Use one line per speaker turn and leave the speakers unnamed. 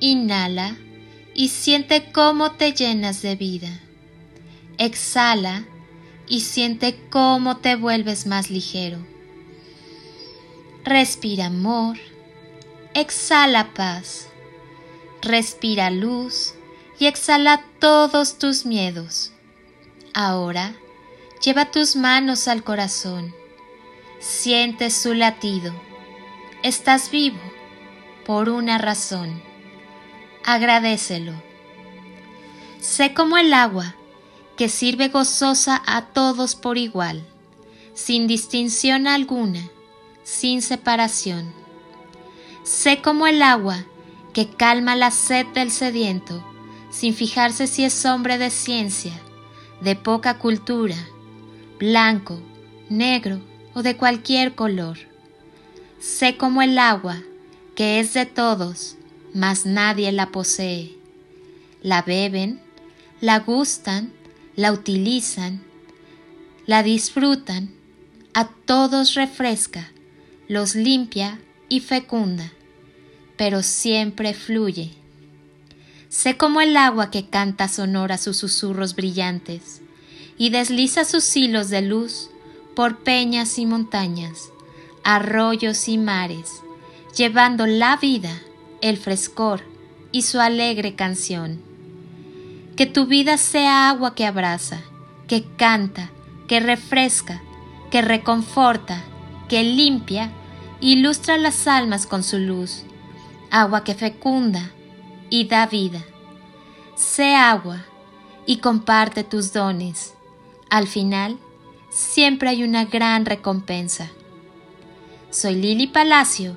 Inhala y siente cómo te llenas de vida. Exhala y siente cómo te vuelves más ligero. Respira amor. Exhala paz. Respira luz y exhala todos tus miedos. Ahora lleva tus manos al corazón. Siente su latido. Estás vivo por una razón agradecelo. Sé como el agua que sirve gozosa a todos por igual, sin distinción alguna, sin separación. Sé como el agua que calma la sed del sediento, sin fijarse si es hombre de ciencia, de poca cultura, blanco, negro o de cualquier color. Sé como el agua que es de todos, mas nadie la posee. La beben, la gustan, la utilizan, la disfrutan, a todos refresca, los limpia y fecunda, pero siempre fluye. Sé como el agua que canta sonora sus susurros brillantes y desliza sus hilos de luz por peñas y montañas, arroyos y mares, llevando la vida el frescor y su alegre canción. Que tu vida sea agua que abraza, que canta, que refresca, que reconforta, que limpia, ilustra las almas con su luz, agua que fecunda y da vida. Sé agua y comparte tus dones. Al final, siempre hay una gran recompensa. Soy Lili Palacio